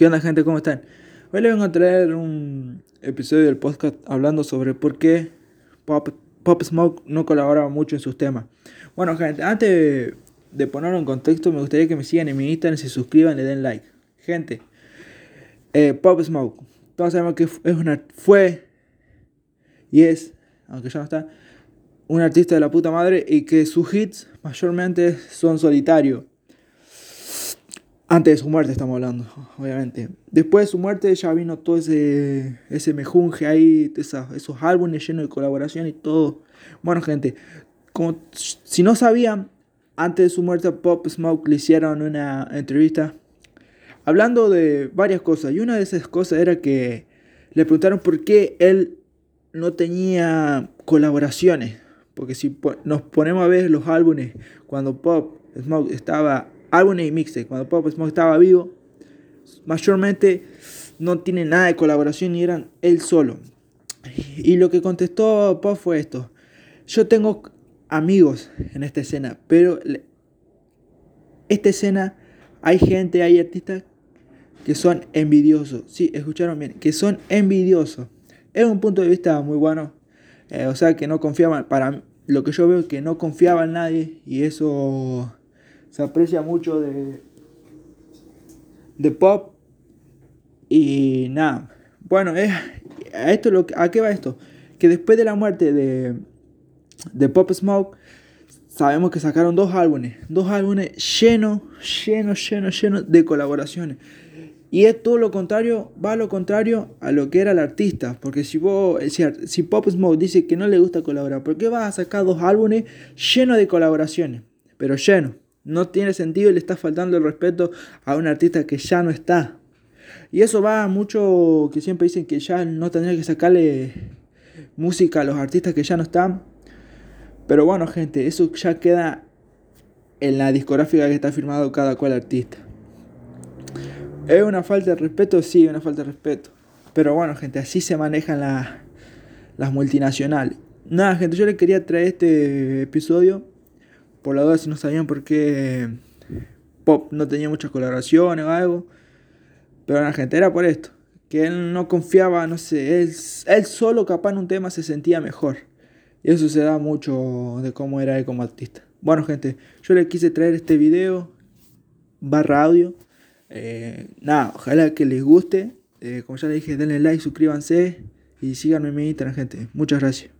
¿Qué onda gente? ¿Cómo están? Hoy les vengo a traer un episodio del podcast hablando sobre por qué Pop, Pop Smoke no colaboraba mucho en sus temas. Bueno gente, antes de ponerlo en contexto me gustaría que me sigan en mi Instagram, se suscriban, le den like. Gente, eh, Pop Smoke, todos sabemos que es una, fue y es, aunque ya no está, un artista de la puta madre y que sus hits mayormente son solitarios. Antes de su muerte estamos hablando, obviamente. Después de su muerte ya vino todo ese, ese mejunje ahí, esos, esos álbumes llenos de colaboración y todo. Bueno, gente, como si no sabían, antes de su muerte Pop Smoke le hicieron una entrevista hablando de varias cosas. Y una de esas cosas era que le preguntaron por qué él no tenía colaboraciones. Porque si nos ponemos a ver los álbumes cuando Pop Smoke estaba álbumes y mixtape. Cuando Pop Smoke estaba vivo, mayormente no tiene nada de colaboración y eran él solo. Y lo que contestó Pop fue esto. Yo tengo amigos en esta escena, pero esta escena hay gente, hay artistas que son envidiosos. Sí, escucharon bien, que son envidiosos. Es un punto de vista muy bueno. Eh, o sea, que no confiaban, para lo que yo veo, que no confiaba en nadie y eso se aprecia mucho de, de pop. Y nada, bueno, a, esto lo, ¿a qué va esto? Que después de la muerte de, de Pop Smoke, sabemos que sacaron dos álbumes, dos álbumes llenos, llenos, llenos, llenos de colaboraciones. Y es todo lo contrario, va a lo contrario a lo que era el artista. Porque si vos, si Pop Smoke dice que no le gusta colaborar, ¿por qué vas a sacar dos álbumes llenos de colaboraciones? Pero llenos. No tiene sentido y le está faltando el respeto a un artista que ya no está. Y eso va mucho que siempre dicen que ya no tendría que sacarle música a los artistas que ya no están. Pero bueno, gente, eso ya queda en la discográfica que está firmado cada cual artista. ¿Es una falta de respeto? Sí, una falta de respeto. Pero bueno, gente, así se manejan las multinacionales. Nada, gente, yo les quería traer este episodio por la duda si no sabían por qué Pop no tenía muchas colaboraciones o algo. Pero la gente era por esto. Que él no confiaba, no sé, él, él solo capaz en un tema se sentía mejor. Y eso se da mucho de cómo era él como artista. Bueno gente, yo les quise traer este video barra audio. Eh, nada, ojalá que les guste. Eh, como ya les dije, denle like, suscríbanse y síganme en mi Instagram, gente. Muchas gracias.